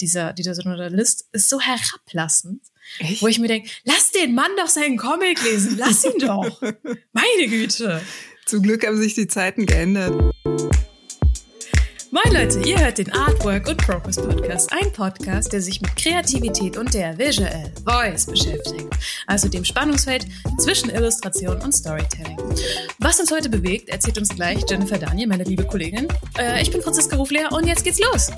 dieser, dieser Journalist ist so herablassend, Echt? wo ich mir denke, lass den Mann doch seinen Comic lesen, lass ihn doch. Meine Güte. Zum Glück haben sich die Zeiten geändert. Moin Leute, ihr hört den Artwork und Progress Podcast, ein Podcast, der sich mit Kreativität und der Visual Voice beschäftigt, also dem Spannungsfeld zwischen Illustration und Storytelling. Was uns heute bewegt, erzählt uns gleich Jennifer Daniel, meine liebe Kollegin. Äh, ich bin Franziska Ruflehr und jetzt geht's los.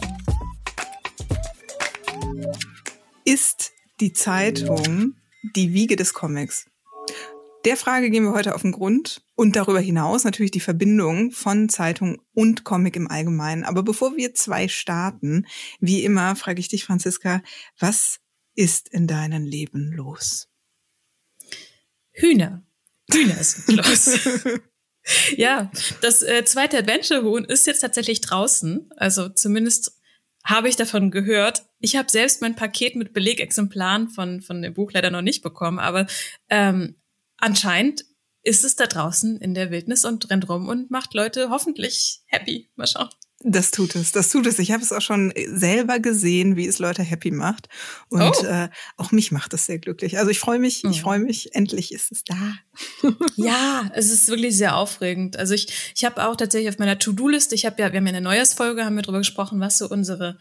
Ist die Zeitung die Wiege des Comics? Der Frage gehen wir heute auf den Grund und darüber hinaus natürlich die Verbindung von Zeitung und Comic im Allgemeinen. Aber bevor wir zwei starten, wie immer frage ich dich, Franziska, was ist in deinem Leben los? Hühner. Hühner ist los. ja, das äh, zweite Adventure-Huhn ist jetzt tatsächlich draußen. Also zumindest habe ich davon gehört. Ich habe selbst mein Paket mit Belegexemplaren von, von dem Buch leider noch nicht bekommen, aber ähm, anscheinend ist es da draußen in der Wildnis und rennt rum und macht Leute hoffentlich happy. Mal schauen. Das tut es, das tut es. Ich habe es auch schon selber gesehen, wie es Leute happy macht. Und oh. äh, auch mich macht es sehr glücklich. Also ich freue mich, ich mhm. freue mich, endlich ist es da. ja, es ist wirklich sehr aufregend. Also ich, ich habe auch tatsächlich auf meiner To-Do-Liste, ich habe ja, wir haben ja eine Neujahrsfolge, haben wir darüber gesprochen, was so unsere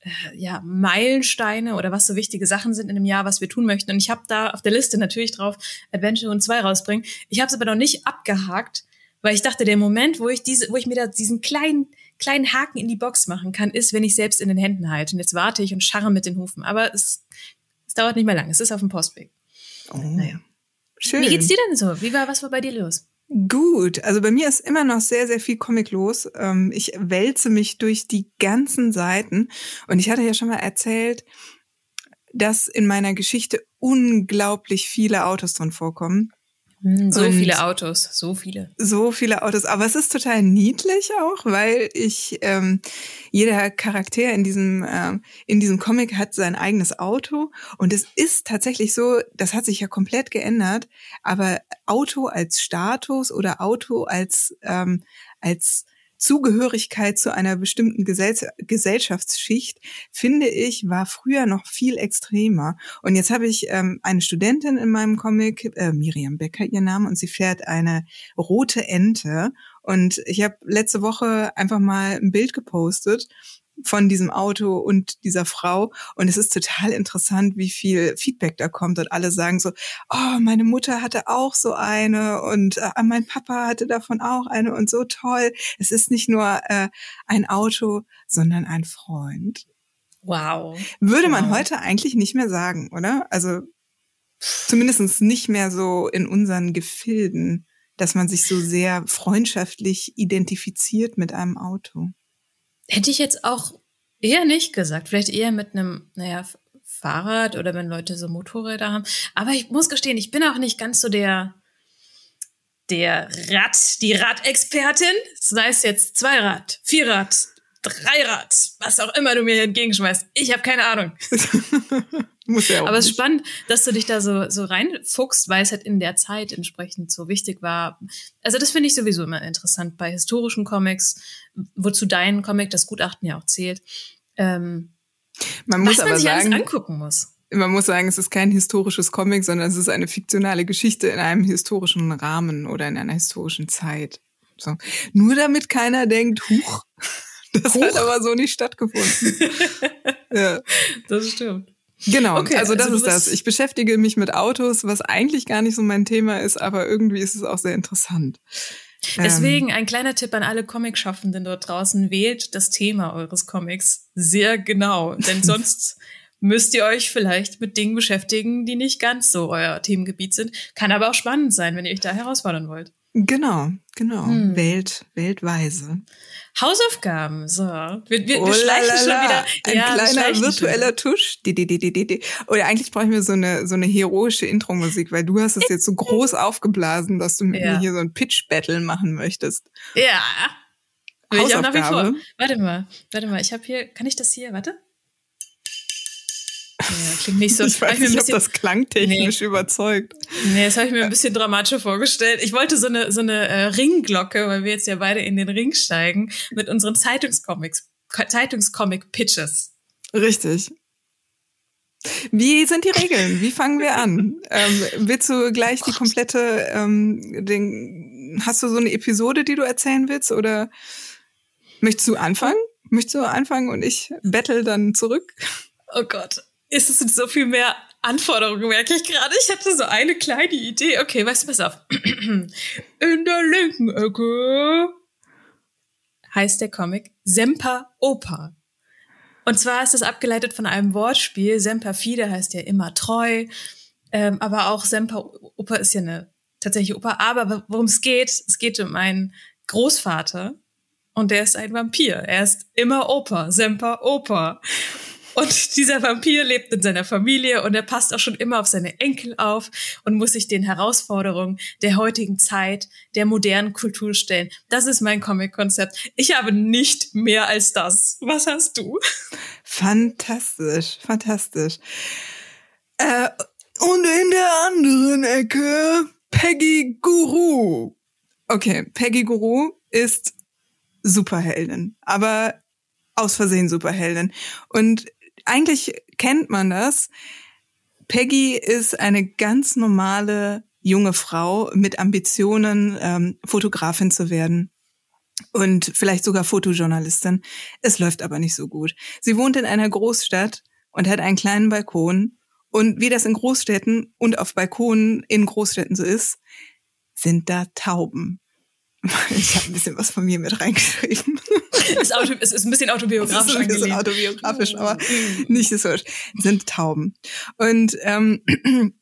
äh, ja, Meilensteine oder was so wichtige Sachen sind in einem Jahr, was wir tun möchten. Und ich habe da auf der Liste natürlich drauf Adventure und 2 rausbringen. Ich habe es aber noch nicht abgehakt, weil ich dachte, der Moment, wo ich diese, wo ich mir da diesen kleinen kleinen Haken in die Box machen kann, ist, wenn ich selbst in den Händen halte. Und jetzt warte ich und scharre mit den Hufen. Aber es, es dauert nicht mehr lang. Es ist auf dem Postweg. Oh. Naja. Schön. Wie geht's dir denn so? Wie war, was war bei dir los? Gut, also bei mir ist immer noch sehr, sehr viel Comic los. Ähm, ich wälze mich durch die ganzen Seiten. Und ich hatte ja schon mal erzählt, dass in meiner Geschichte unglaublich viele Autos drin vorkommen. Hm, so und viele Autos, so viele. So viele Autos, aber es ist total niedlich auch, weil ich ähm, jeder Charakter in diesem äh, in diesem Comic hat sein eigenes Auto und es ist tatsächlich so, das hat sich ja komplett geändert, aber Auto als Status oder Auto als ähm, als Zugehörigkeit zu einer bestimmten Gesell Gesellschaftsschicht, finde ich, war früher noch viel extremer. Und jetzt habe ich ähm, eine Studentin in meinem Comic, äh, Miriam Becker ihr Name, und sie fährt eine rote Ente. Und ich habe letzte Woche einfach mal ein Bild gepostet von diesem Auto und dieser Frau. Und es ist total interessant, wie viel Feedback da kommt. Und alle sagen so, oh, meine Mutter hatte auch so eine und äh, mein Papa hatte davon auch eine und so toll. Es ist nicht nur äh, ein Auto, sondern ein Freund. Wow. Würde man wow. heute eigentlich nicht mehr sagen, oder? Also zumindest nicht mehr so in unseren Gefilden, dass man sich so sehr freundschaftlich identifiziert mit einem Auto. Hätte ich jetzt auch eher nicht gesagt. Vielleicht eher mit einem, naja, Fahrrad oder wenn Leute so Motorräder haben. Aber ich muss gestehen, ich bin auch nicht ganz so der, der Rad, die Radexpertin. Sei es jetzt Zweirad, Vierrad, Dreirad, was auch immer du mir entgegenschmeißt. Ich habe keine Ahnung. Muss ja auch Aber es ist spannend, dass du dich da so, so reinfuchst, weil es halt in der Zeit entsprechend so wichtig war. Also das finde ich sowieso immer interessant bei historischen Comics, wozu dein Comic, das Gutachten ja auch zählt. Ähm, man muss was man sich sagen, alles angucken muss. Man muss sagen, es ist kein historisches Comic, sondern es ist eine fiktionale Geschichte in einem historischen Rahmen oder in einer historischen Zeit. So. Nur damit keiner denkt, huch, das Huch. hat aber so nicht stattgefunden. ja. Das stimmt. Genau, okay, also das also ist das. Ich beschäftige mich mit Autos, was eigentlich gar nicht so mein Thema ist, aber irgendwie ist es auch sehr interessant. Deswegen ähm, ein kleiner Tipp an alle Comic-Schaffenden dort draußen, wählt das Thema eures Comics sehr genau, denn sonst müsst ihr euch vielleicht mit Dingen beschäftigen, die nicht ganz so euer Themengebiet sind. Kann aber auch spannend sein, wenn ihr euch da herausfordern wollt. Genau, genau. Hm. Welt, Weltweise. Hausaufgaben, so. Wir, wir, oh wir schleichen schon wieder. Ein ja, kleiner virtueller Tusch. Oder eigentlich brauchen wir so eine, so eine heroische Intro-Musik, weil du hast es jetzt so groß aufgeblasen, dass du mit ja. mir hier so ein Pitch-Battle machen möchtest. Ja. Will ich auch nach wie vor. Warte mal, warte mal, ich habe hier, kann ich das hier, warte? Ja, klingt nicht so. Ich weiß nicht, bisschen, ob das klangtechnisch nee. überzeugt. Nee, das habe ich mir ein bisschen dramatischer vorgestellt. Ich wollte so eine, so eine äh, Ringglocke, weil wir jetzt ja beide in den Ring steigen, mit unseren Zeitungscomics, Zeitungscomic-Pitches. Richtig. Wie sind die Regeln? Wie fangen wir an? Ähm, willst du gleich die komplette, ähm, den, hast du so eine Episode, die du erzählen willst? Oder möchtest du anfangen? Möchtest du anfangen und ich battle dann zurück? Oh Gott. Ist es so viel mehr Anforderungen, merke ich gerade. Ich hatte so eine kleine Idee. Okay, weißt du, pass auf. In der linken Ecke heißt der Comic Semper Opa. Und zwar ist das abgeleitet von einem Wortspiel. Semper Fide heißt ja immer treu. Ähm, aber auch Semper Opa ist ja eine tatsächliche Opa. Aber worum es geht, es geht um einen Großvater. Und der ist ein Vampir. Er ist immer Opa, Semper Opa. Und dieser Vampir lebt in seiner Familie und er passt auch schon immer auf seine Enkel auf und muss sich den Herausforderungen der heutigen Zeit, der modernen Kultur stellen. Das ist mein Comic-Konzept. Ich habe nicht mehr als das. Was hast du? Fantastisch, fantastisch. Äh, und in der anderen Ecke Peggy Guru. Okay, Peggy Guru ist Superheldin, aber aus Versehen Superheldin. Und eigentlich kennt man das. Peggy ist eine ganz normale junge Frau mit Ambitionen, ähm, Fotografin zu werden und vielleicht sogar Fotojournalistin. Es läuft aber nicht so gut. Sie wohnt in einer Großstadt und hat einen kleinen Balkon. Und wie das in Großstädten und auf Balkonen in Großstädten so ist, sind da Tauben. Ich habe ein bisschen was von mir mit reingeschrieben. Ist Auto, es ist ein bisschen autobiografisch. Es ist ein bisschen autobiografisch, aber nicht so. Sind Tauben. Und ähm,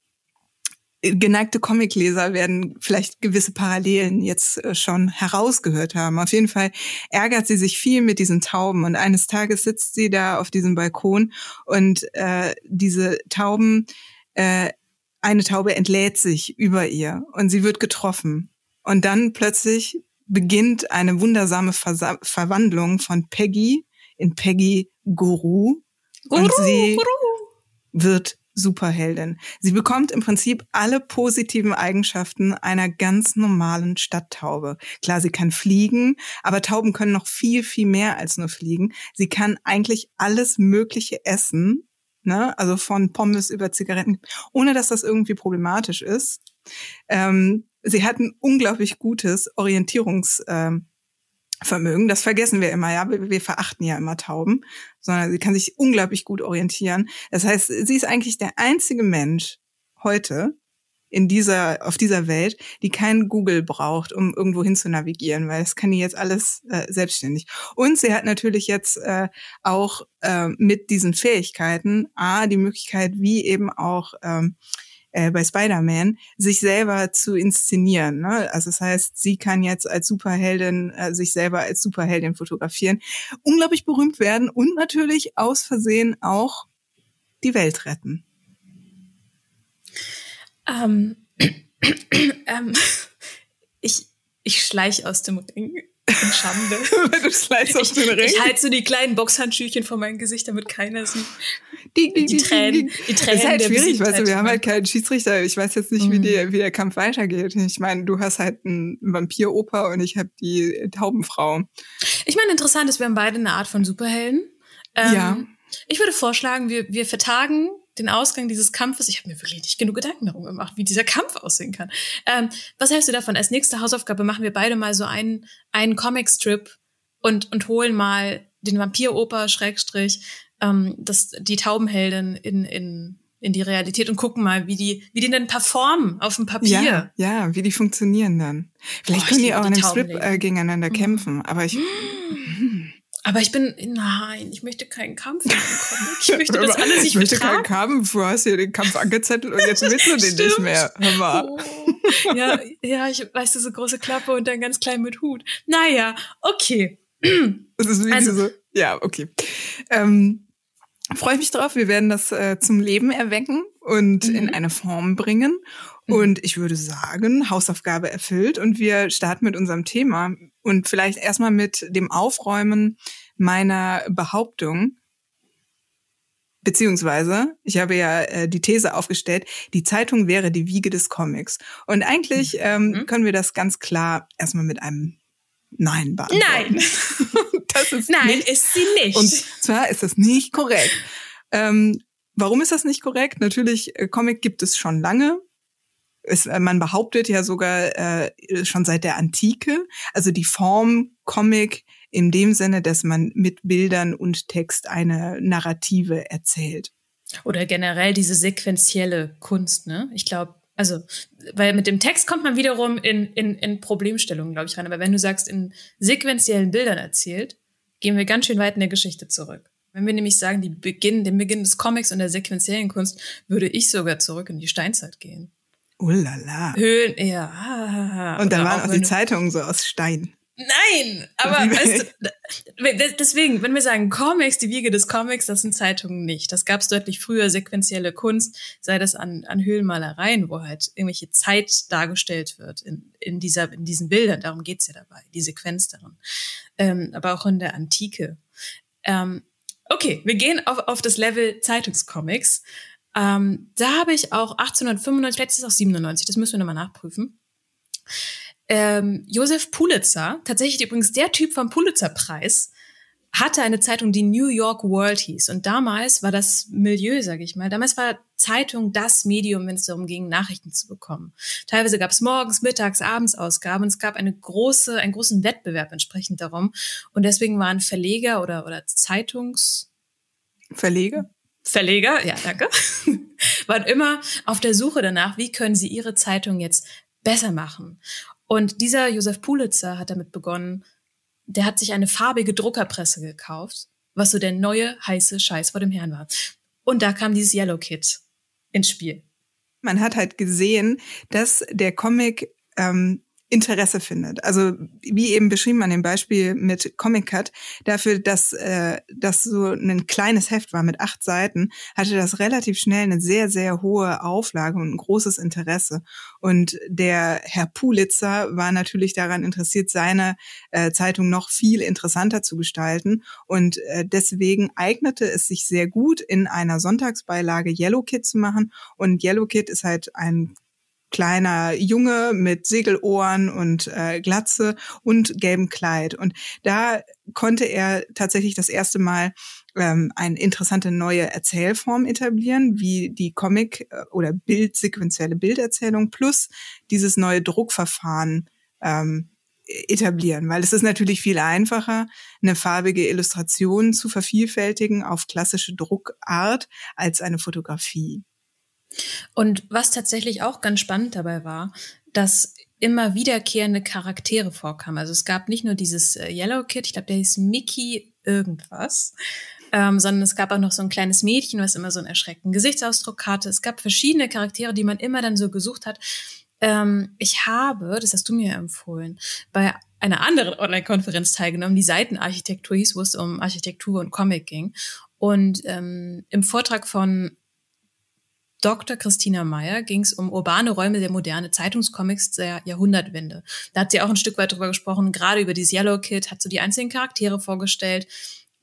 geneigte Comicleser werden vielleicht gewisse Parallelen jetzt äh, schon herausgehört haben. Auf jeden Fall ärgert sie sich viel mit diesen Tauben und eines Tages sitzt sie da auf diesem Balkon und äh, diese Tauben, äh, eine Taube entlädt sich über ihr und sie wird getroffen und dann plötzlich beginnt eine wundersame Versa Verwandlung von Peggy in Peggy Guru. Guru und sie Guru. wird Superheldin. Sie bekommt im Prinzip alle positiven Eigenschaften einer ganz normalen Stadttaube. Klar, sie kann fliegen, aber Tauben können noch viel, viel mehr als nur fliegen. Sie kann eigentlich alles Mögliche essen, ne? also von Pommes über Zigaretten, ohne dass das irgendwie problematisch ist. Ähm, sie hat ein unglaublich gutes Orientierungsvermögen. Ähm, das vergessen wir immer, ja. Wir, wir, verachten ja immer Tauben, sondern sie kann sich unglaublich gut orientieren. Das heißt, sie ist eigentlich der einzige Mensch heute in dieser, auf dieser Welt, die keinen Google braucht, um irgendwo hin zu navigieren, weil das kann die jetzt alles äh, selbstständig. Und sie hat natürlich jetzt äh, auch äh, mit diesen Fähigkeiten A, die Möglichkeit, wie eben auch ähm, äh, bei Spider-Man, sich selber zu inszenieren. Ne? Also das heißt, sie kann jetzt als Superheldin äh, sich selber als Superheldin fotografieren, unglaublich berühmt werden und natürlich aus Versehen auch die Welt retten. Ähm, ähm, ich, ich schleich aus dem Ring in Schande. du schleißt aus dem Ring. Ich halte so die kleinen Boxhandschüchen vor mein Gesicht, damit keiner sieht. Die, die, die, Tränen, die Tränen. Das ist halt schwierig, weißt du, wir haben halt keinen Schiedsrichter. Ich weiß jetzt nicht, mhm. wie, die, wie der Kampf weitergeht. Ich meine, du hast halt einen Vampiroper und ich habe die Taubenfrau. Ich meine, interessant ist, wir haben beide eine Art von Superhelden. Ähm, ja. Ich würde vorschlagen, wir, wir vertagen den Ausgang dieses Kampfes. Ich habe mir wirklich nicht genug Gedanken darum gemacht, wie dieser Kampf aussehen kann. Ähm, was hältst du davon? Als nächste Hausaufgabe machen wir beide mal so einen, einen Comicstrip und, und holen mal den Vampiroper, Schrägstrich, ähm, das, die Taubenheldin in, in, in die Realität und gucken mal, wie die, wie die denn performen auf dem Papier. Ja, ja, wie die funktionionieren dann. Vielleicht oh, können die auch in einem Strip äh, gegeneinander mhm. kämpfen, aber ich. Aber ich bin, nein, ich möchte keinen Kampf in Ich möchte, dass alle sich Ich möchte keinen Kampf. Du hast hier den Kampf angezettelt und jetzt willst du den nicht mehr. Hör. Oh. Ja, ja, ich weiß, so große Klappe und dann ganz klein mit Hut. Naja, okay. Das ist wie also, diese, ja, okay. Ähm, Freue ich mich drauf. Wir werden das äh, zum Leben erwecken und mhm. in eine Form bringen. Mhm. Und ich würde sagen, Hausaufgabe erfüllt und wir starten mit unserem Thema und vielleicht erstmal mit dem Aufräumen meiner Behauptung. Beziehungsweise, ich habe ja äh, die These aufgestellt, die Zeitung wäre die Wiege des Comics. Und eigentlich mhm. ähm, mhm. können wir das ganz klar erstmal mit einem Nein beantworten. Nein. das ist Nein, nicht, ist sie nicht. Und zwar ist das nicht korrekt. Ähm, warum ist das nicht korrekt? Natürlich, äh, Comic gibt es schon lange. Es, äh, man behauptet ja sogar äh, schon seit der Antike. Also die Form Comic in dem Sinne, dass man mit Bildern und Text eine Narrative erzählt. Oder generell diese sequentielle Kunst, ne? Ich glaube, also, weil mit dem Text kommt man wiederum in, in, in Problemstellungen, glaube ich, rein. Aber wenn du sagst, in sequentiellen Bildern erzählt, gehen wir ganz schön weit in der Geschichte zurück. Wenn wir nämlich sagen, die Beginn, den Beginn des Comics und der sequentiellen Kunst, würde ich sogar zurück in die Steinzeit gehen. Oh la la. Höhlen, ja. Und da waren auch die Zeitungen so aus Stein. Nein, aber weißt du, deswegen, wenn wir sagen Comics, die Wiege des Comics, das sind Zeitungen nicht. Das gab es deutlich früher, sequentielle Kunst, sei das an, an Höhlenmalereien, wo halt irgendwelche Zeit dargestellt wird in, in, dieser, in diesen Bildern. Darum geht's ja dabei, die Sequenz darin. Ähm, aber auch in der Antike. Ähm, okay, wir gehen auf, auf das Level Zeitungscomics. Ähm, da habe ich auch 1895, vielleicht ist es auch 97, das müssen wir nochmal nachprüfen ähm, Josef Pulitzer, tatsächlich übrigens der Typ vom Pulitzer-Preis, hatte eine Zeitung, die New York World hieß. Und damals war das Milieu, sage ich mal, damals war Zeitung das Medium, wenn es darum ging, Nachrichten zu bekommen. Teilweise gab es morgens, mittags, abends Ausgaben. Und es gab eine große, einen großen Wettbewerb entsprechend darum. Und deswegen waren Verleger oder, oder Zeitungs... Verleger? Verleger, ja, danke, waren immer auf der Suche danach, wie können sie ihre Zeitung jetzt besser machen. Und dieser Josef Pulitzer hat damit begonnen, der hat sich eine farbige Druckerpresse gekauft, was so der neue heiße Scheiß vor dem Herrn war. Und da kam dieses Yellow Kit ins Spiel. Man hat halt gesehen, dass der Comic ähm, Interesse findet. Also wie eben beschrieben an dem Beispiel mit Comic Cut, dafür, dass äh, das so ein kleines Heft war mit acht Seiten, hatte das relativ schnell eine sehr, sehr hohe Auflage und ein großes Interesse. Und der Herr Pulitzer war natürlich daran interessiert, seine äh, Zeitung noch viel interessanter zu gestalten. Und äh, deswegen eignete es sich sehr gut, in einer Sonntagsbeilage Yellow Kid zu machen. Und Yellow Kid ist halt ein kleiner Junge mit Segelohren und äh, Glatze und gelbem Kleid. Und da konnte er tatsächlich das erste Mal ähm, eine interessante neue Erzählform etablieren, wie die Comic- äh, oder Bildsequenzielle Bilderzählung plus dieses neue Druckverfahren ähm, etablieren, weil es ist natürlich viel einfacher, eine farbige Illustration zu vervielfältigen auf klassische Druckart als eine Fotografie. Und was tatsächlich auch ganz spannend dabei war, dass immer wiederkehrende Charaktere vorkamen. Also es gab nicht nur dieses äh, Yellow Kid, ich glaube, der hieß Mickey irgendwas, ähm, sondern es gab auch noch so ein kleines Mädchen, was immer so einen erschreckenden Gesichtsausdruck hatte. Es gab verschiedene Charaktere, die man immer dann so gesucht hat. Ähm, ich habe, das hast du mir empfohlen, bei einer anderen Online-Konferenz teilgenommen, die Seitenarchitektur hieß, wo es um Architektur und Comic ging. Und ähm, im Vortrag von Dr. Christina Meyer ging es um urbane Räume der moderne Zeitungscomics der Jahrhundertwende. Da hat sie auch ein Stück weit drüber gesprochen, gerade über dieses Yellow Kid, hat so die einzelnen Charaktere vorgestellt.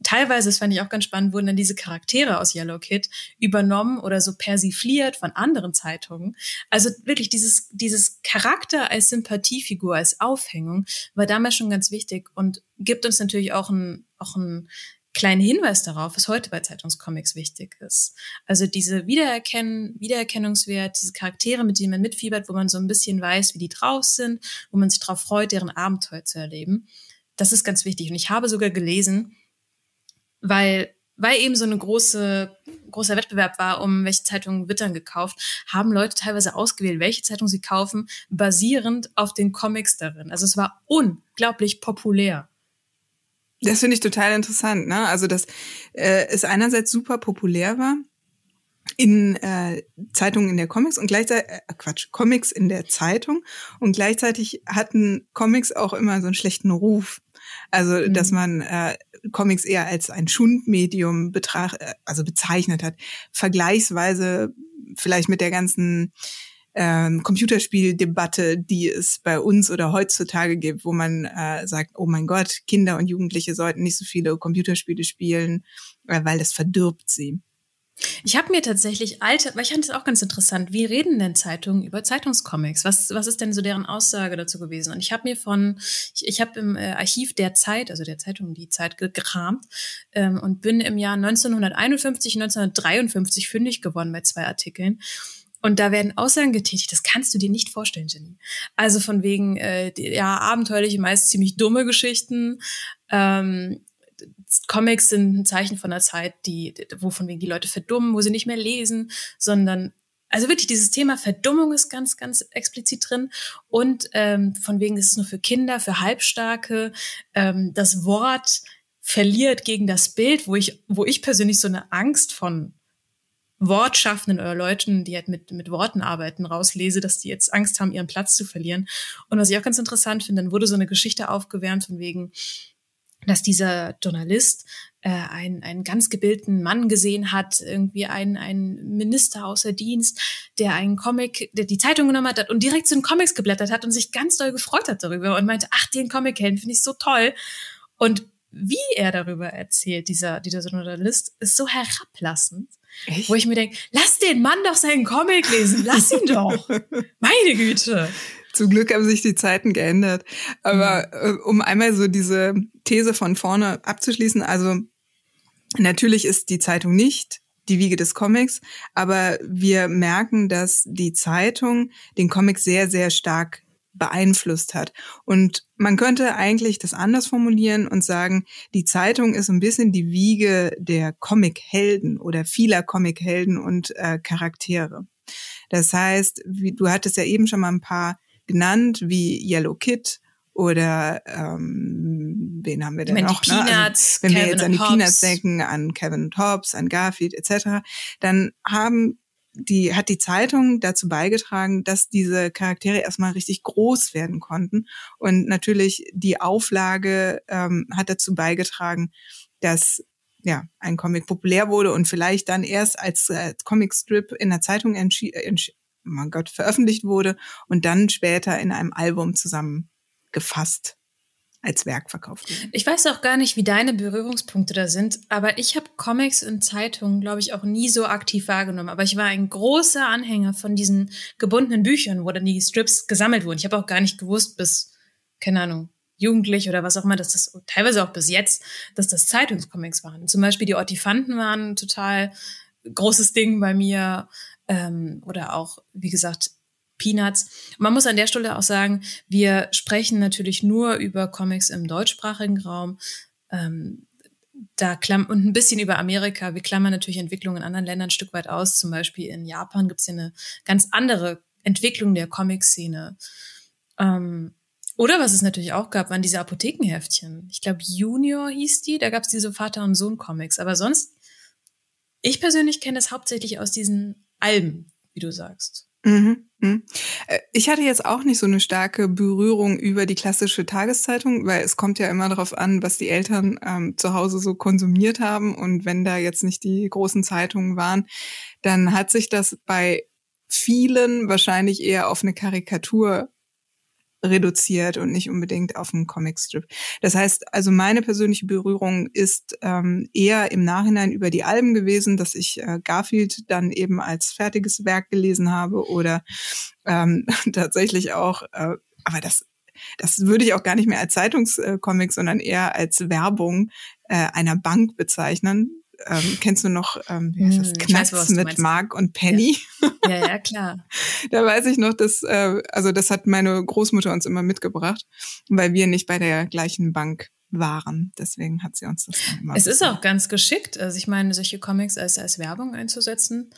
Teilweise, das fand ich auch ganz spannend, wurden dann diese Charaktere aus Yellow Kid übernommen oder so persifliert von anderen Zeitungen. Also wirklich dieses, dieses Charakter als Sympathiefigur, als Aufhängung war damals schon ganz wichtig und gibt uns natürlich auch ein, auch ein kleinen Hinweis darauf, was heute bei Zeitungscomics wichtig ist. Also diese Wiedererkennen, Wiedererkennungswert, diese Charaktere, mit denen man mitfiebert, wo man so ein bisschen weiß, wie die drauf sind, wo man sich darauf freut, deren Abenteuer zu erleben. Das ist ganz wichtig. Und ich habe sogar gelesen, weil weil eben so eine große, großer Wettbewerb war, um welche Zeitungen wird dann gekauft, haben Leute teilweise ausgewählt, welche Zeitung sie kaufen, basierend auf den Comics darin. Also es war unglaublich populär. Das finde ich total interessant. Ne? Also, dass äh, es einerseits super populär war in äh, Zeitungen in der Comics und gleichzeitig, äh, Quatsch, Comics in der Zeitung und gleichzeitig hatten Comics auch immer so einen schlechten Ruf. Also, mhm. dass man äh, Comics eher als ein Schundmedium betracht, äh, also bezeichnet hat. Vergleichsweise vielleicht mit der ganzen ähm, Computerspieldebatte, die es bei uns oder heutzutage gibt, wo man äh, sagt, oh mein Gott, Kinder und Jugendliche sollten nicht so viele Computerspiele spielen, äh, weil das verdirbt sie. Ich habe mir tatsächlich alte, weil ich fand es auch ganz interessant, wie reden denn Zeitungen über Zeitungscomics? Was, was ist denn so deren Aussage dazu gewesen? Und ich habe mir von, ich, ich habe im äh, Archiv der Zeit, also der Zeitung Die Zeit, gekramt ähm, und bin im Jahr 1951, 1953 fündig geworden bei zwei Artikeln. Und da werden Aussagen getätigt, das kannst du dir nicht vorstellen, Jenny. Also von wegen, äh, ja, abenteuerliche, meist ziemlich dumme Geschichten, ähm, Comics sind ein Zeichen von einer Zeit, die, wovon wegen die Leute verdummen, wo sie nicht mehr lesen, sondern also wirklich dieses Thema Verdummung ist ganz, ganz explizit drin und ähm, von wegen ist es nur für Kinder, für Halbstarke. Ähm, das Wort verliert gegen das Bild, wo ich, wo ich persönlich so eine Angst von Wortschaffenden oder Leuten, die halt mit, mit Worten arbeiten, rauslese, dass die jetzt Angst haben, ihren Platz zu verlieren. Und was ich auch ganz interessant finde, dann wurde so eine Geschichte aufgewärmt von wegen, dass dieser Journalist äh, einen, einen ganz gebildeten Mann gesehen hat, irgendwie einen, einen Minister außer Dienst, der einen Comic, der die Zeitung genommen hat und direkt zu den Comics geblättert hat und sich ganz doll gefreut hat darüber und meinte, ach, den Comic-Helden finde ich so toll. Und wie er darüber erzählt, dieser, dieser Journalist, ist so herablassend, Echt? wo ich mir denke, lass den Mann doch seinen Comic lesen, lass ihn doch. Meine Güte. Zum Glück haben sich die Zeiten geändert. Aber mhm. um einmal so diese These von vorne abzuschließen, also natürlich ist die Zeitung nicht die Wiege des Comics, aber wir merken, dass die Zeitung den Comic sehr, sehr stark beeinflusst hat. Und man könnte eigentlich das anders formulieren und sagen, die Zeitung ist ein bisschen die Wiege der Comic-Helden oder vieler Comic-Helden und äh, Charaktere. Das heißt, wie, du hattest ja eben schon mal ein paar genannt, wie Yellow Kid oder ähm, wen haben wir denn noch? Peanuts, ne? also, wenn Kevin wir jetzt an die Hobbs. Peanuts denken, an Kevin und Hobbs, an Garfield etc., dann haben die hat die Zeitung dazu beigetragen, dass diese Charaktere erstmal richtig groß werden konnten. Und natürlich die Auflage ähm, hat dazu beigetragen, dass ja ein Comic populär wurde und vielleicht dann erst als, als Comicstrip in der Zeitung mein Gott, veröffentlicht wurde und dann später in einem Album zusammengefasst als Werk verkauft wurde. Ich weiß auch gar nicht, wie deine Berührungspunkte da sind, aber ich habe Comics in Zeitungen, glaube ich, auch nie so aktiv wahrgenommen. Aber ich war ein großer Anhänger von diesen gebundenen Büchern, wo dann die Strips gesammelt wurden. Ich habe auch gar nicht gewusst, bis, keine Ahnung, jugendlich oder was auch immer, dass das teilweise auch bis jetzt, dass das Zeitungscomics waren. Zum Beispiel die Ortifanten waren total großes Ding bei mir ähm, oder auch, wie gesagt, Peanuts. Man muss an der Stelle auch sagen, wir sprechen natürlich nur über Comics im deutschsprachigen Raum. Ähm, da klamm und ein bisschen über Amerika. Wir klammern natürlich Entwicklungen in anderen Ländern ein Stück weit aus. Zum Beispiel in Japan gibt es ja eine ganz andere Entwicklung der Comic-Szene. Ähm, oder was es natürlich auch gab, waren diese Apothekenheftchen. Ich glaube, Junior hieß die. Da gab es diese Vater- und Sohn-Comics. Aber sonst, ich persönlich kenne es hauptsächlich aus diesen Alben, wie du sagst. Mhm. mhm. Äh, ich hatte jetzt auch nicht so eine starke Berührung über die klassische Tageszeitung, weil es kommt ja immer darauf an, was die Eltern ähm, zu Hause so konsumiert haben. Und wenn da jetzt nicht die großen Zeitungen waren, dann hat sich das bei vielen wahrscheinlich eher auf eine Karikatur reduziert und nicht unbedingt auf einen Comicstrip. Das heißt, also meine persönliche Berührung ist ähm, eher im Nachhinein über die Alben gewesen, dass ich äh, Garfield dann eben als fertiges Werk gelesen habe oder ähm, tatsächlich auch, äh, aber das das würde ich auch gar nicht mehr als Zeitungscomic, sondern eher als Werbung äh, einer Bank bezeichnen ähm, kennst du noch ähm, wie heißt das? Hm, Knacks weiß, mit Mark und Penny? Ja, ja, ja klar. da weiß ich noch, dass, äh, also das hat meine Großmutter uns immer mitgebracht, weil wir nicht bei der gleichen Bank waren. Deswegen hat sie uns das dann immer. Es ist auch ganz geschickt, also ich meine, solche Comics als, als Werbung einzusetzen.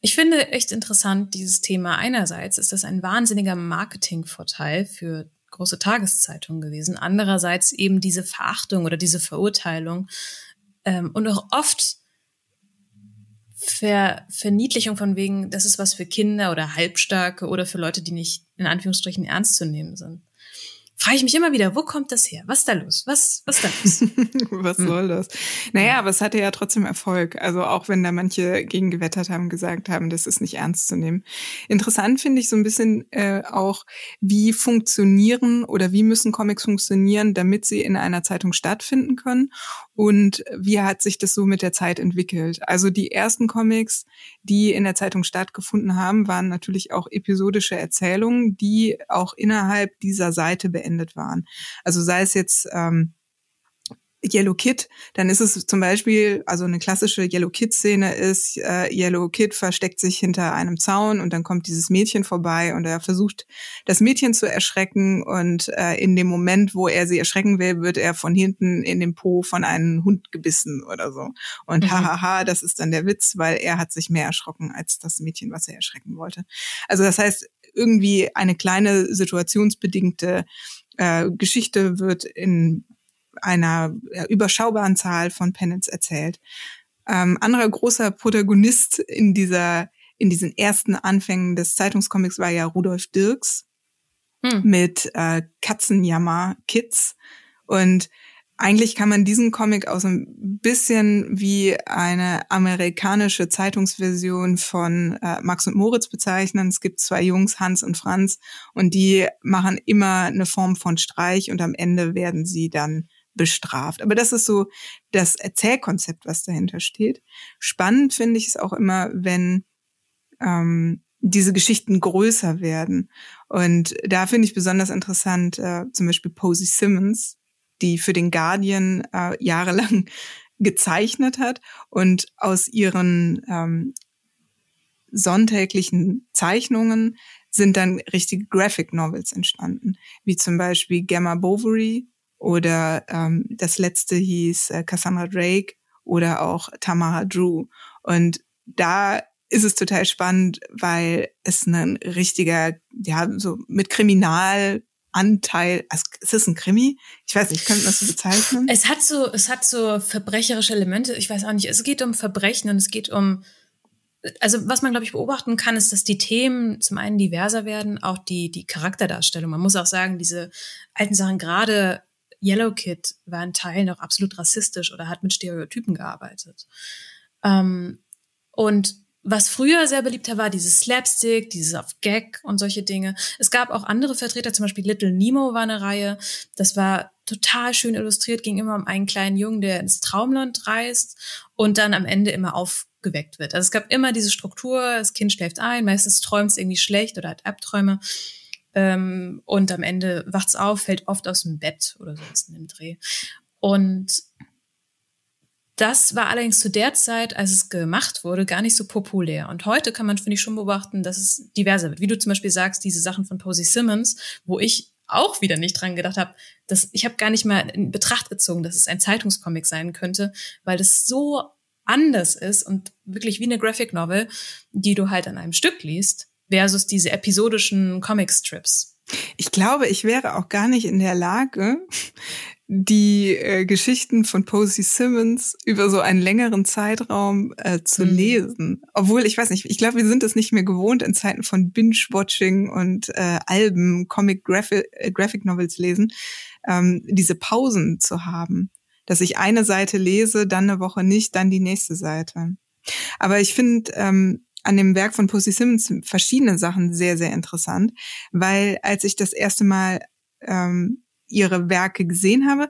Ich finde echt interessant, dieses Thema. Einerseits ist das ein wahnsinniger Marketingvorteil für große Tageszeitungen gewesen. Andererseits eben diese Verachtung oder diese Verurteilung ähm, und auch oft Ver Verniedlichung von wegen, das ist was für Kinder oder Halbstarke oder für Leute, die nicht in Anführungsstrichen ernst zu nehmen sind. Frage ich mich immer wieder, wo kommt das her? Was ist da los? Was, was ist da los? was hm. soll das? Naja, aber es hatte ja trotzdem Erfolg. Also auch wenn da manche gegen gewettert haben, gesagt haben, das ist nicht ernst zu nehmen. Interessant finde ich so ein bisschen äh, auch, wie funktionieren oder wie müssen Comics funktionieren, damit sie in einer Zeitung stattfinden können und wie hat sich das so mit der Zeit entwickelt. Also die ersten Comics, die in der Zeitung stattgefunden haben, waren natürlich auch episodische Erzählungen, die auch innerhalb dieser Seite beendet beendet waren. Also sei es jetzt ähm, Yellow Kid, dann ist es zum Beispiel, also eine klassische Yellow Kid-Szene ist, äh, Yellow Kid versteckt sich hinter einem Zaun und dann kommt dieses Mädchen vorbei und er versucht, das Mädchen zu erschrecken und äh, in dem Moment, wo er sie erschrecken will, wird er von hinten in den Po von einem Hund gebissen oder so. Und mhm. hahaha, das ist dann der Witz, weil er hat sich mehr erschrocken als das Mädchen, was er erschrecken wollte. Also das heißt, irgendwie eine kleine situationsbedingte äh, Geschichte wird in einer überschaubaren Zahl von Panels erzählt. Ähm, anderer großer Protagonist in dieser in diesen ersten Anfängen des Zeitungscomics war ja Rudolf Dirks hm. mit äh, Katzenjammer Kids und eigentlich kann man diesen Comic auch so ein bisschen wie eine amerikanische Zeitungsversion von äh, Max und Moritz bezeichnen. Es gibt zwei Jungs, Hans und Franz, und die machen immer eine Form von Streich und am Ende werden sie dann bestraft. Aber das ist so das Erzählkonzept, was dahinter steht. Spannend finde ich es auch immer, wenn ähm, diese Geschichten größer werden. Und da finde ich besonders interessant äh, zum Beispiel Posey Simmons, die für den Guardian äh, jahrelang gezeichnet hat und aus ihren ähm, sonntäglichen Zeichnungen sind dann richtige Graphic Novels entstanden, wie zum Beispiel Gamma Bovary oder ähm, das letzte hieß äh, Cassandra Drake oder auch Tamara Drew. Und da ist es total spannend, weil es ein richtiger, ja, so mit Kriminal Anteil, also ist es ein Krimi? Ich weiß nicht, könnte man das so bezeichnen? Es hat so, es hat so verbrecherische Elemente. Ich weiß auch nicht. Es geht um Verbrechen und es geht um, also was man glaube ich beobachten kann, ist, dass die Themen zum einen diverser werden, auch die die Charakterdarstellung. Man muss auch sagen, diese alten Sachen, gerade Yellow Kid war in Teilen noch absolut rassistisch oder hat mit Stereotypen gearbeitet. Ähm, und was früher sehr beliebter war, dieses Slapstick, dieses auf Gag und solche Dinge. Es gab auch andere Vertreter, zum Beispiel Little Nemo war eine Reihe. Das war total schön illustriert, ging immer um einen kleinen Jungen, der ins Traumland reist und dann am Ende immer aufgeweckt wird. Also es gab immer diese Struktur, das Kind schläft ein, meistens träumt es irgendwie schlecht oder hat Albträume. Ähm, und am Ende wacht's auf, fällt oft aus dem Bett oder sonst in dem Dreh. Und das war allerdings zu der Zeit, als es gemacht wurde, gar nicht so populär. Und heute kann man, finde ich, schon beobachten, dass es diverser wird. Wie du zum Beispiel sagst, diese Sachen von Posey Simmons, wo ich auch wieder nicht dran gedacht habe, dass ich habe gar nicht mal in Betracht gezogen, dass es ein Zeitungscomic sein könnte, weil das so anders ist und wirklich wie eine Graphic Novel, die du halt an einem Stück liest, versus diese episodischen Comic-Strips. Ich glaube, ich wäre auch gar nicht in der Lage, die äh, Geschichten von Posey Simmons über so einen längeren Zeitraum äh, zu mhm. lesen. Obwohl, ich weiß nicht, ich glaube, wir sind es nicht mehr gewohnt, in Zeiten von Binge-Watching und äh, Alben, Comic Graphic, äh, lesen, ähm, diese Pausen zu haben. Dass ich eine Seite lese, dann eine Woche nicht, dann die nächste Seite. Aber ich finde, ähm, an dem Werk von Posey Simmons verschiedene Sachen sehr, sehr interessant, weil als ich das erste Mal ähm, ihre Werke gesehen habe,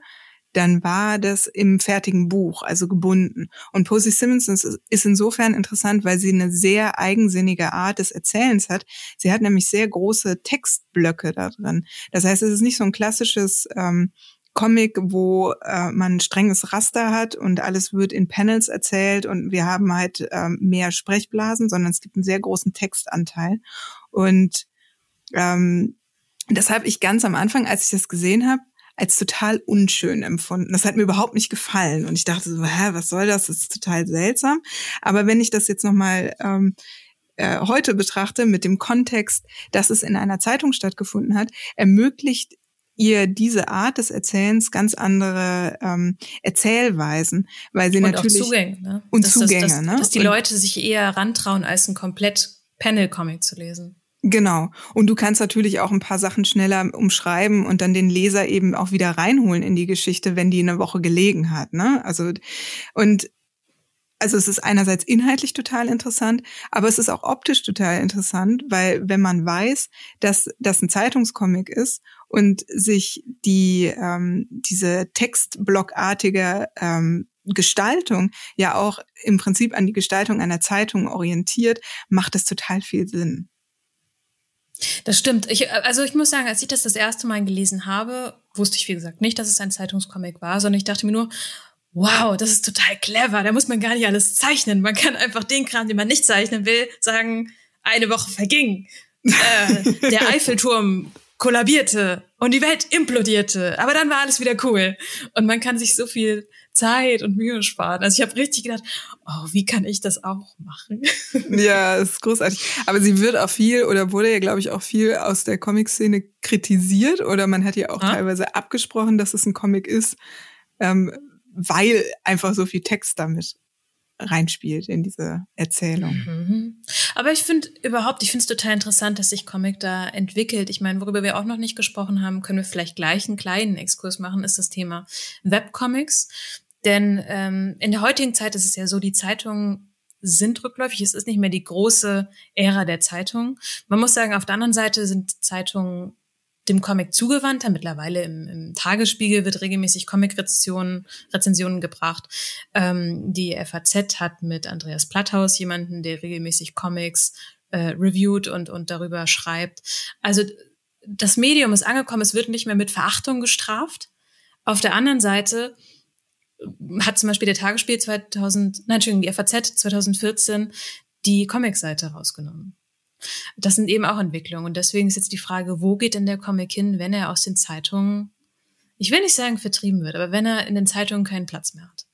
dann war das im fertigen Buch, also gebunden. Und Posey Simmons ist, insofern interessant, weil sie eine sehr eigensinnige Art des Erzählens hat. Sie hat nämlich sehr große Textblöcke da drin. Das heißt, es ist nicht so ein klassisches ähm, Comic, wo äh, man ein strenges Raster hat und alles wird in Panels erzählt und wir haben halt ähm, mehr Sprechblasen, sondern es gibt einen sehr großen Textanteil. Und ähm, das habe ich ganz am Anfang, als ich das gesehen habe, als total unschön empfunden. Das hat mir überhaupt nicht gefallen. Und ich dachte so, hä, was soll das? Das ist total seltsam. Aber wenn ich das jetzt nochmal ähm, äh, heute betrachte, mit dem Kontext, dass es in einer Zeitung stattgefunden hat, ermöglicht ihr diese Art des Erzählens ganz andere ähm, Erzählweisen, weil sie und natürlich auch Zugänge, ne? und dass, Zugänge, dass, dass, ne? dass die und, Leute sich eher rantrauen, als ein komplett Panel-Comic zu lesen. Genau. Und du kannst natürlich auch ein paar Sachen schneller umschreiben und dann den Leser eben auch wieder reinholen in die Geschichte, wenn die eine Woche gelegen hat. Ne? Also und also es ist einerseits inhaltlich total interessant, aber es ist auch optisch total interessant, weil wenn man weiß, dass das ein Zeitungscomic ist und sich die ähm, diese Textblockartige ähm, Gestaltung ja auch im Prinzip an die Gestaltung einer Zeitung orientiert, macht es total viel Sinn. Das stimmt. Ich, also ich muss sagen, als ich das das erste Mal gelesen habe, wusste ich wie gesagt nicht, dass es ein Zeitungscomic war, sondern ich dachte mir nur, wow, das ist total clever. Da muss man gar nicht alles zeichnen. Man kann einfach den Kram, den man nicht zeichnen will, sagen, eine Woche verging. Äh, der Eiffelturm kollabierte und die Welt implodierte. Aber dann war alles wieder cool. Und man kann sich so viel Zeit und Mühe sparen. Also ich habe richtig gedacht, oh, wie kann ich das auch machen? Ja, ist großartig. Aber sie wird auch viel oder wurde ja, glaube ich, auch viel aus der Comic-Szene kritisiert oder man hat ja auch ah? teilweise abgesprochen, dass es ein Comic ist, ähm, weil einfach so viel Text damit reinspielt in diese Erzählung. Mhm. Aber ich finde überhaupt, ich finde es total interessant, dass sich Comic da entwickelt. Ich meine, worüber wir auch noch nicht gesprochen haben, können wir vielleicht gleich einen kleinen Exkurs machen, ist das Thema Webcomics. Denn ähm, in der heutigen Zeit ist es ja so, die Zeitungen sind rückläufig. Es ist nicht mehr die große Ära der Zeitung. Man muss sagen, auf der anderen Seite sind Zeitungen dem Comic zugewandter. Mittlerweile im, im Tagesspiegel wird regelmäßig Comic-Rezensionen Rezensionen gebracht. Ähm, die FAZ hat mit Andreas Platthaus jemanden, der regelmäßig Comics äh, reviewt und, und darüber schreibt. Also das Medium ist angekommen, es wird nicht mehr mit Verachtung gestraft. Auf der anderen Seite hat zum Beispiel der Tagesspiel 2000, nein, Entschuldigung, die FAZ 2014 die Comicseite rausgenommen. Das sind eben auch Entwicklungen. Und deswegen ist jetzt die Frage, wo geht denn der Comic hin, wenn er aus den Zeitungen, ich will nicht sagen vertrieben wird, aber wenn er in den Zeitungen keinen Platz mehr hat?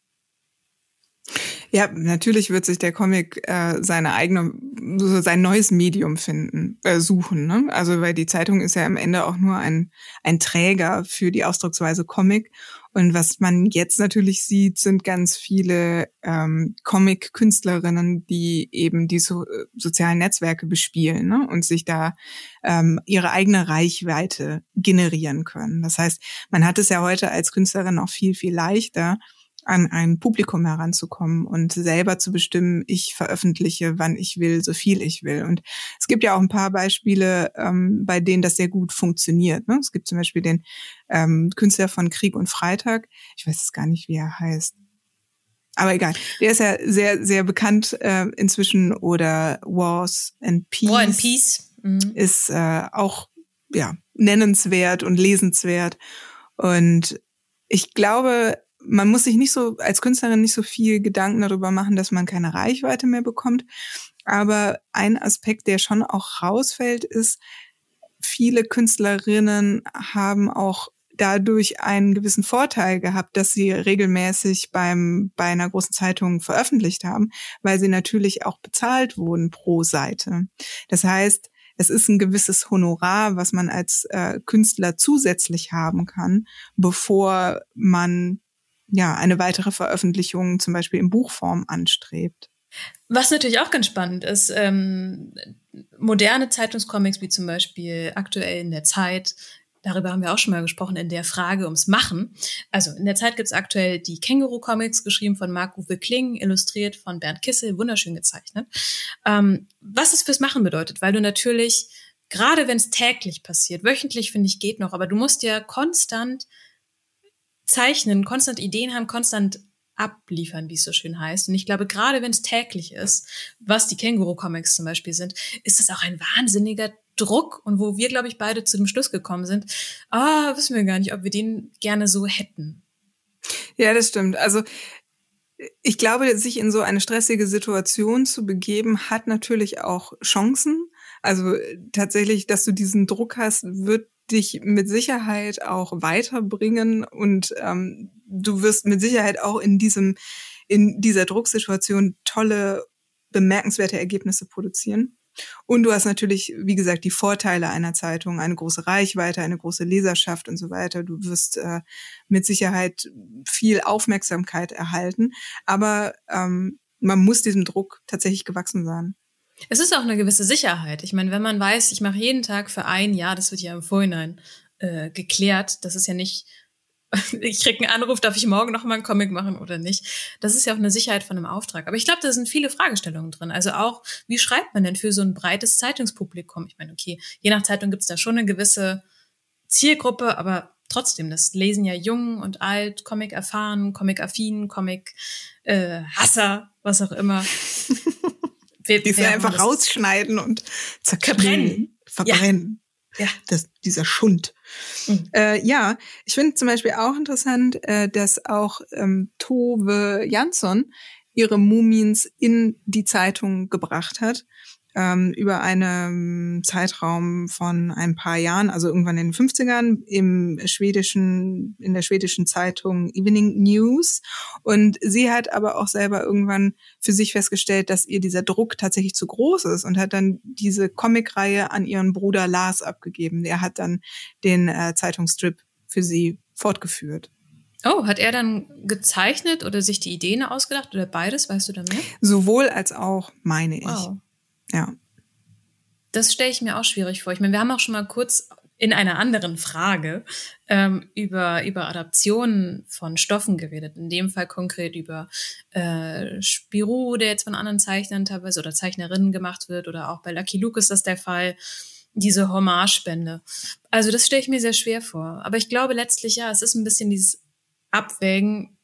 Ja, natürlich wird sich der Comic äh, seine eigene, so sein neues Medium finden, äh, suchen. Ne? Also weil die Zeitung ist ja am Ende auch nur ein, ein Träger für die Ausdrucksweise Comic. Und was man jetzt natürlich sieht, sind ganz viele ähm, Comic-Künstlerinnen, die eben die so, äh, sozialen Netzwerke bespielen ne? und sich da ähm, ihre eigene Reichweite generieren können. Das heißt, man hat es ja heute als Künstlerin auch viel, viel leichter, an ein Publikum heranzukommen und selber zu bestimmen, ich veröffentliche, wann ich will, so viel ich will. Und es gibt ja auch ein paar Beispiele, ähm, bei denen das sehr gut funktioniert. Ne? Es gibt zum Beispiel den ähm, Künstler von Krieg und Freitag. Ich weiß jetzt gar nicht, wie er heißt. Aber egal. Der ist ja sehr, sehr bekannt äh, inzwischen. Oder Wars and Peace. War and Peace. Mhm. Ist äh, auch ja nennenswert und lesenswert. Und ich glaube, man muss sich nicht so als Künstlerin nicht so viel Gedanken darüber machen, dass man keine Reichweite mehr bekommt. Aber ein Aspekt, der schon auch rausfällt, ist, viele Künstlerinnen haben auch dadurch einen gewissen Vorteil gehabt, dass sie regelmäßig beim, bei einer großen Zeitung veröffentlicht haben, weil sie natürlich auch bezahlt wurden pro Seite. Das heißt, es ist ein gewisses Honorar, was man als äh, Künstler zusätzlich haben kann, bevor man ja, eine weitere Veröffentlichung zum Beispiel in Buchform anstrebt. Was natürlich auch ganz spannend ist, ähm, moderne Zeitungscomics wie zum Beispiel aktuell in der Zeit, darüber haben wir auch schon mal gesprochen, in der Frage ums Machen. Also in der Zeit gibt es aktuell die Känguru-Comics, geschrieben von Marc-Uwe Kling, illustriert von Bernd Kissel, wunderschön gezeichnet. Ähm, was es fürs Machen bedeutet, weil du natürlich, gerade wenn es täglich passiert, wöchentlich finde ich geht noch, aber du musst ja konstant zeichnen, konstant Ideen haben, konstant abliefern, wie es so schön heißt. Und ich glaube, gerade wenn es täglich ist, was die Känguru-Comics zum Beispiel sind, ist das auch ein wahnsinniger Druck und wo wir, glaube ich, beide zu dem Schluss gekommen sind, ah, wissen wir gar nicht, ob wir den gerne so hätten. Ja, das stimmt. Also ich glaube, sich in so eine stressige Situation zu begeben, hat natürlich auch Chancen. Also tatsächlich, dass du diesen Druck hast, wird dich mit Sicherheit auch weiterbringen und ähm, du wirst mit Sicherheit auch in diesem in dieser Drucksituation tolle bemerkenswerte Ergebnisse produzieren. Und du hast natürlich, wie gesagt, die Vorteile einer Zeitung, eine große Reichweite, eine große Leserschaft und so weiter. Du wirst äh, mit Sicherheit viel Aufmerksamkeit erhalten, aber ähm, man muss diesem Druck tatsächlich gewachsen sein. Es ist auch eine gewisse Sicherheit. Ich meine, wenn man weiß, ich mache jeden Tag für ein Jahr, das wird ja im Vorhinein äh, geklärt, das ist ja nicht, ich krieg einen Anruf, darf ich morgen noch mal einen Comic machen oder nicht? Das ist ja auch eine Sicherheit von einem Auftrag. Aber ich glaube, da sind viele Fragestellungen drin. Also auch, wie schreibt man denn für so ein breites Zeitungspublikum? Ich meine, okay, je nach Zeitung gibt es da schon eine gewisse Zielgruppe, aber trotzdem, das lesen ja jung und alt, Comic erfahren, Comic affin, Comic äh, Hasser, was auch immer. Wir, die sie einfach rausschneiden und zerkrennen, verbrennen. Ja. ja. Das, dieser Schund. Mhm. Äh, ja, ich finde zum Beispiel auch interessant, äh, dass auch ähm, Tove Jansson ihre Mumiens in die Zeitung gebracht hat ähm, über einen Zeitraum von ein paar Jahren, also irgendwann in den 50ern, im schwedischen, in der schwedischen Zeitung Evening News. Und sie hat aber auch selber irgendwann für sich festgestellt, dass ihr dieser Druck tatsächlich zu groß ist und hat dann diese Comicreihe an ihren Bruder Lars abgegeben. Der hat dann den äh, Zeitungsstrip für sie fortgeführt. Oh, hat er dann gezeichnet oder sich die Ideen ausgedacht oder beides? Weißt du da mehr? Sowohl als auch, meine ich. Wow. Ja. Das stelle ich mir auch schwierig vor. Ich meine, wir haben auch schon mal kurz in einer anderen Frage ähm, über, über Adaptionen von Stoffen geredet. In dem Fall konkret über äh, Spirou, der jetzt von anderen Zeichnern teilweise oder Zeichnerinnen gemacht wird, oder auch bei Lucky Luke ist das der Fall. Diese Hommagespende. Also das stelle ich mir sehr schwer vor. Aber ich glaube letztlich, ja, es ist ein bisschen dieses Abwägen,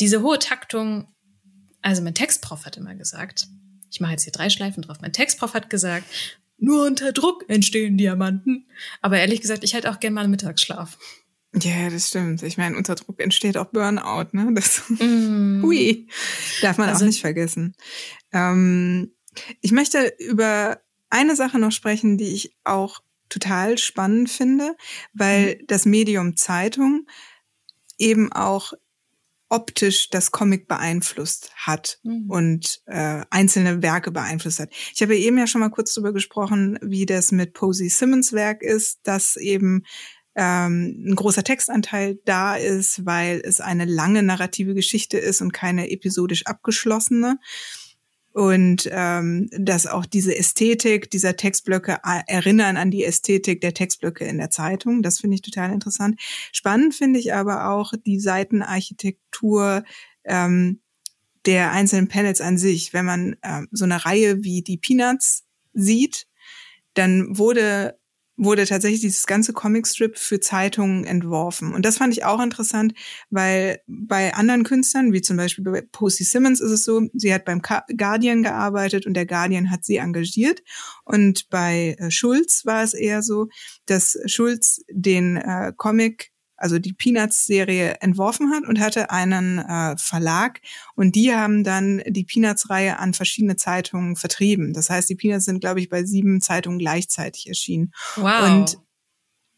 diese hohe Taktung. Also mein Textprof hat immer gesagt, ich mache jetzt hier drei Schleifen drauf. Mein Textprof hat gesagt, nur unter Druck entstehen Diamanten. Aber ehrlich gesagt, ich hätte auch gerne mal einen Mittagsschlaf. Ja, das stimmt. Ich meine, unter Druck entsteht auch Burnout, ne? Das, mm. hui, darf man also, auch nicht vergessen. Ähm, ich möchte über eine Sache noch sprechen, die ich auch total spannend finde, weil mhm. das Medium Zeitung eben auch optisch das Comic beeinflusst hat mhm. und äh, einzelne Werke beeinflusst hat. Ich habe eben ja schon mal kurz darüber gesprochen, wie das mit Posey Simmons Werk ist, dass eben ähm, ein großer Textanteil da ist, weil es eine lange narrative Geschichte ist und keine episodisch abgeschlossene und ähm, dass auch diese Ästhetik dieser Textblöcke erinnern an die Ästhetik der Textblöcke in der Zeitung. Das finde ich total interessant. Spannend finde ich aber auch die Seitenarchitektur ähm, der einzelnen Panels an sich. Wenn man ähm, so eine Reihe wie die Peanuts sieht, dann wurde wurde tatsächlich dieses ganze Comicstrip für Zeitungen entworfen. Und das fand ich auch interessant, weil bei anderen Künstlern, wie zum Beispiel bei Posey Simmons ist es so, sie hat beim Guardian gearbeitet und der Guardian hat sie engagiert. Und bei äh, Schulz war es eher so, dass Schulz den äh, Comic also die Peanuts-Serie entworfen hat und hatte einen äh, Verlag und die haben dann die Peanuts-Reihe an verschiedene Zeitungen vertrieben. Das heißt, die Peanuts sind, glaube ich, bei sieben Zeitungen gleichzeitig erschienen. Wow. Und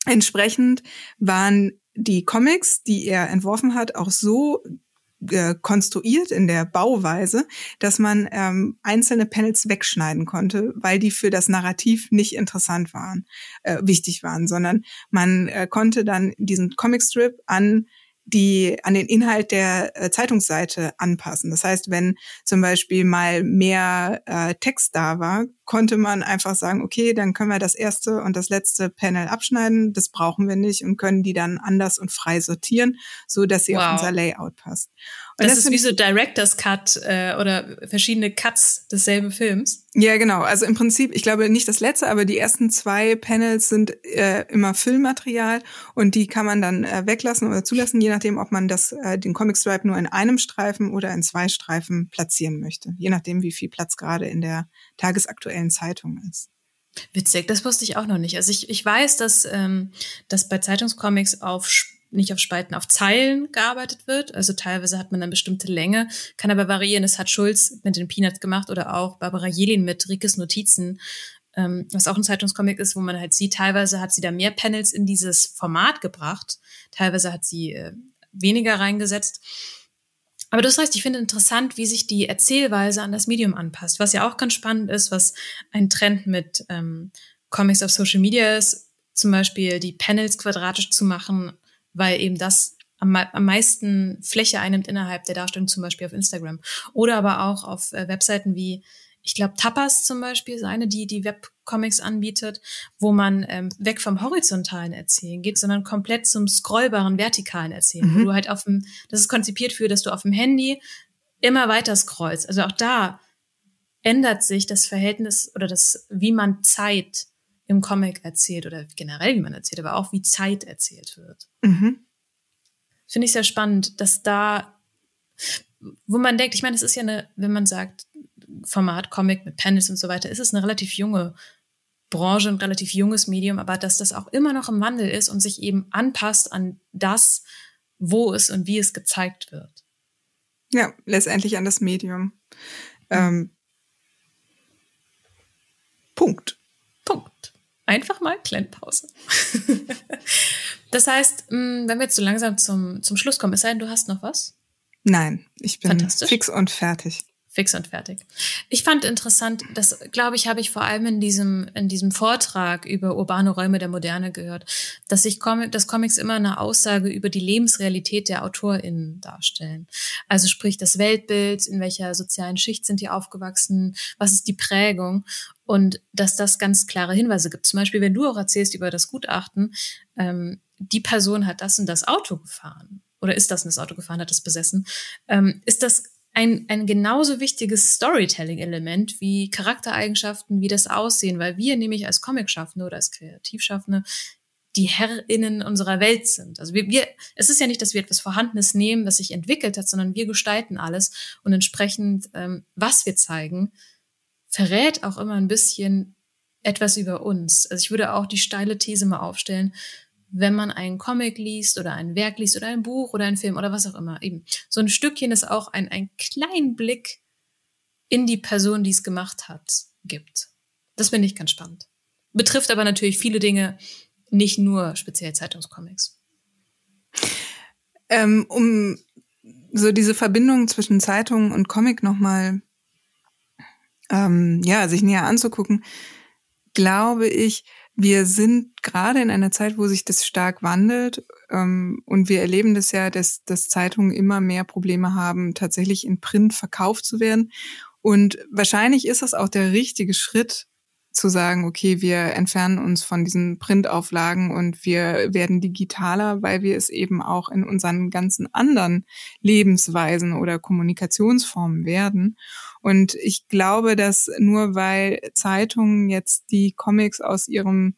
entsprechend waren die Comics, die er entworfen hat, auch so äh, konstruiert in der Bauweise, dass man ähm, einzelne Panels wegschneiden konnte, weil die für das Narrativ nicht interessant waren, äh, wichtig waren, sondern man äh, konnte dann diesen Comicstrip an die an den Inhalt der äh, Zeitungsseite anpassen. Das heißt, wenn zum Beispiel mal mehr äh, Text da war, konnte man einfach sagen, okay, dann können wir das erste und das letzte Panel abschneiden. Das brauchen wir nicht und können die dann anders und frei sortieren, so dass sie wow. auf unser Layout passt. Das, das, ist wie so Director's Cut äh, oder verschiedene Cuts desselben Films. Ja, genau. Also im Prinzip, ich glaube nicht das letzte, aber die ersten zwei Panels sind äh, immer Filmmaterial und die kann man dann äh, weglassen oder zulassen, je nachdem, ob man das äh, den Comic Stripe nur in einem Streifen oder in zwei Streifen platzieren möchte. Je nachdem, wie viel Platz gerade in der tagesaktuellen Zeitung ist. Witzig, das wusste ich auch noch nicht. Also ich, ich weiß, dass, ähm, dass bei Zeitungscomics auf nicht auf Spalten, auf Zeilen gearbeitet wird. Also teilweise hat man eine bestimmte Länge, kann aber variieren. Das hat Schulz mit den Peanuts gemacht oder auch Barbara Jelin mit Rikes Notizen, ähm, was auch ein Zeitungscomic ist, wo man halt sieht, teilweise hat sie da mehr Panels in dieses Format gebracht, teilweise hat sie äh, weniger reingesetzt. Aber das heißt, ich finde interessant, wie sich die Erzählweise an das Medium anpasst, was ja auch ganz spannend ist, was ein Trend mit ähm, Comics auf Social Media ist, zum Beispiel die Panels quadratisch zu machen weil eben das am, am meisten Fläche einnimmt innerhalb der Darstellung, zum Beispiel auf Instagram. Oder aber auch auf äh, Webseiten wie ich glaube, Tapas zum Beispiel ist eine, die die Webcomics anbietet, wo man ähm, weg vom horizontalen Erzählen geht, sondern komplett zum scrollbaren vertikalen Erzählen. Mhm. Wo du halt auf dem, das ist konzipiert für, dass du auf dem Handy immer weiter scrollst. Also auch da ändert sich das Verhältnis oder das, wie man Zeit im Comic erzählt oder generell wie man erzählt, aber auch wie Zeit erzählt wird. Mhm. Finde ich sehr spannend, dass da, wo man denkt, ich meine, es ist ja eine, wenn man sagt, Format Comic mit Panels und so weiter, ist es eine relativ junge Branche, ein relativ junges Medium, aber dass das auch immer noch im Wandel ist und sich eben anpasst an das, wo es und wie es gezeigt wird. Ja, letztendlich an das Medium. Ähm, Punkt. Punkt. Einfach mal kleine Pause. das heißt, mm, wenn wir jetzt so langsam zum, zum Schluss kommen, es sei denn, du hast noch was? Nein, ich bin fix und fertig fix und fertig. Ich fand interessant, das glaube ich, habe ich vor allem in diesem in diesem Vortrag über urbane Räume der Moderne gehört, dass sich Comic, dass Comics immer eine Aussage über die Lebensrealität der AutorInnen darstellen. Also sprich das Weltbild, in welcher sozialen Schicht sind die aufgewachsen, was ist die Prägung und dass das ganz klare Hinweise gibt. Zum Beispiel, wenn du auch erzählst über das Gutachten, ähm, die Person hat das und das Auto gefahren oder ist das und das Auto gefahren, hat das besessen, ähm, ist das ein, ein genauso wichtiges Storytelling-Element wie Charaktereigenschaften, wie das Aussehen, weil wir nämlich als Comic-Schaffende oder als Kreativschaffende die Herrinnen unserer Welt sind. Also wir, wir, es ist ja nicht, dass wir etwas Vorhandenes nehmen, was sich entwickelt hat, sondern wir gestalten alles und entsprechend, ähm, was wir zeigen, verrät auch immer ein bisschen etwas über uns. Also ich würde auch die steile These mal aufstellen, wenn man einen Comic liest oder ein Werk liest oder ein Buch oder ein Film oder was auch immer. Eben so ein Stückchen ist auch ein, ein kleinen Blick in die Person, die es gemacht hat, gibt. Das finde ich ganz spannend. Betrifft aber natürlich viele Dinge, nicht nur speziell Zeitungscomics. Ähm, um so diese Verbindung zwischen Zeitung und Comic nochmal ähm, ja, sich näher anzugucken, glaube ich, wir sind gerade in einer Zeit, wo sich das stark wandelt ähm, und wir erleben das ja, dass, dass Zeitungen immer mehr Probleme haben, tatsächlich in Print verkauft zu werden. Und wahrscheinlich ist das auch der richtige Schritt, zu sagen, okay, wir entfernen uns von diesen Printauflagen und wir werden digitaler, weil wir es eben auch in unseren ganzen anderen Lebensweisen oder Kommunikationsformen werden. Und ich glaube, dass nur weil Zeitungen jetzt die Comics aus ihrem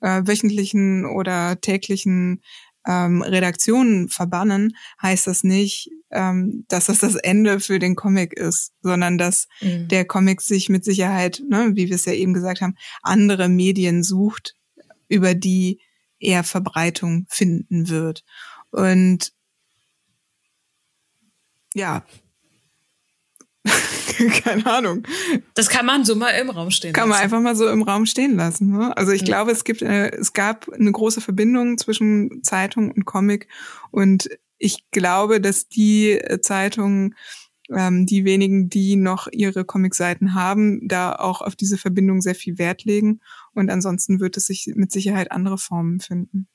äh, wöchentlichen oder täglichen ähm, Redaktionen verbannen, heißt das nicht, ähm, dass das das Ende für den Comic ist, sondern dass mhm. der Comic sich mit Sicherheit, ne, wie wir es ja eben gesagt haben, andere Medien sucht, über die er Verbreitung finden wird. Und ja, keine Ahnung. Das kann man so mal im Raum stehen kann lassen. Kann man einfach mal so im Raum stehen lassen. Ne? Also ich mhm. glaube, es gibt, äh, es gab eine große Verbindung zwischen Zeitung und Comic und ich glaube, dass die äh, Zeitungen, ähm, die wenigen, die noch ihre Comicseiten haben, da auch auf diese Verbindung sehr viel Wert legen. Und ansonsten wird es sich mit Sicherheit andere Formen finden.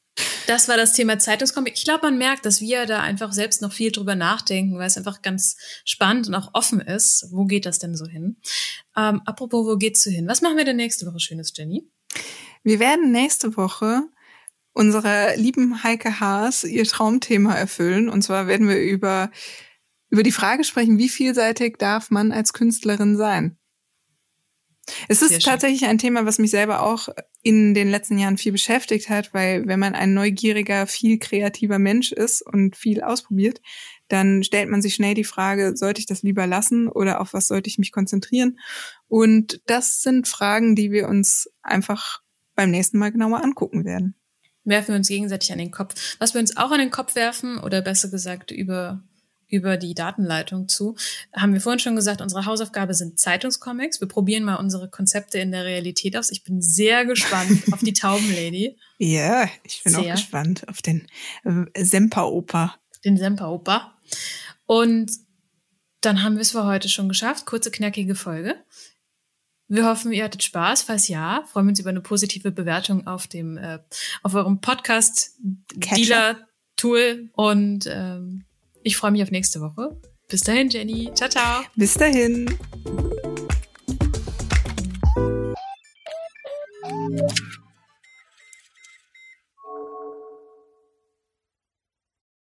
Das war das Thema Zeitungscomic. Ich glaube, man merkt, dass wir da einfach selbst noch viel drüber nachdenken, weil es einfach ganz spannend und auch offen ist. Wo geht das denn so hin? Ähm, apropos, wo geht's so hin? Was machen wir denn nächste Woche Schönes, Jenny? Wir werden nächste Woche unserer lieben Heike Haas ihr Traumthema erfüllen. Und zwar werden wir über, über die Frage sprechen, wie vielseitig darf man als Künstlerin sein? Es ist tatsächlich ein Thema, was mich selber auch in den letzten Jahren viel beschäftigt hat, weil wenn man ein neugieriger, viel kreativer Mensch ist und viel ausprobiert, dann stellt man sich schnell die Frage, sollte ich das lieber lassen oder auf was sollte ich mich konzentrieren? Und das sind Fragen, die wir uns einfach beim nächsten Mal genauer angucken werden. Werfen wir uns gegenseitig an den Kopf. Was wir uns auch an den Kopf werfen, oder besser gesagt über über die Datenleitung zu. Haben wir vorhin schon gesagt, unsere Hausaufgabe sind Zeitungscomics. Wir probieren mal unsere Konzepte in der Realität aus. Ich bin sehr gespannt auf die Taubenlady. Ja, ich bin sehr. auch gespannt auf den äh, Semperoper. Den Semperoper. Und dann haben wir es für heute schon geschafft. Kurze, knackige Folge. Wir hoffen, ihr hattet Spaß. Falls ja, freuen wir uns über eine positive Bewertung auf dem äh, auf eurem Podcast Dealer Tool und ähm, ich freue mich auf nächste Woche. Bis dahin, Jenny. Ciao, ciao. Bis dahin.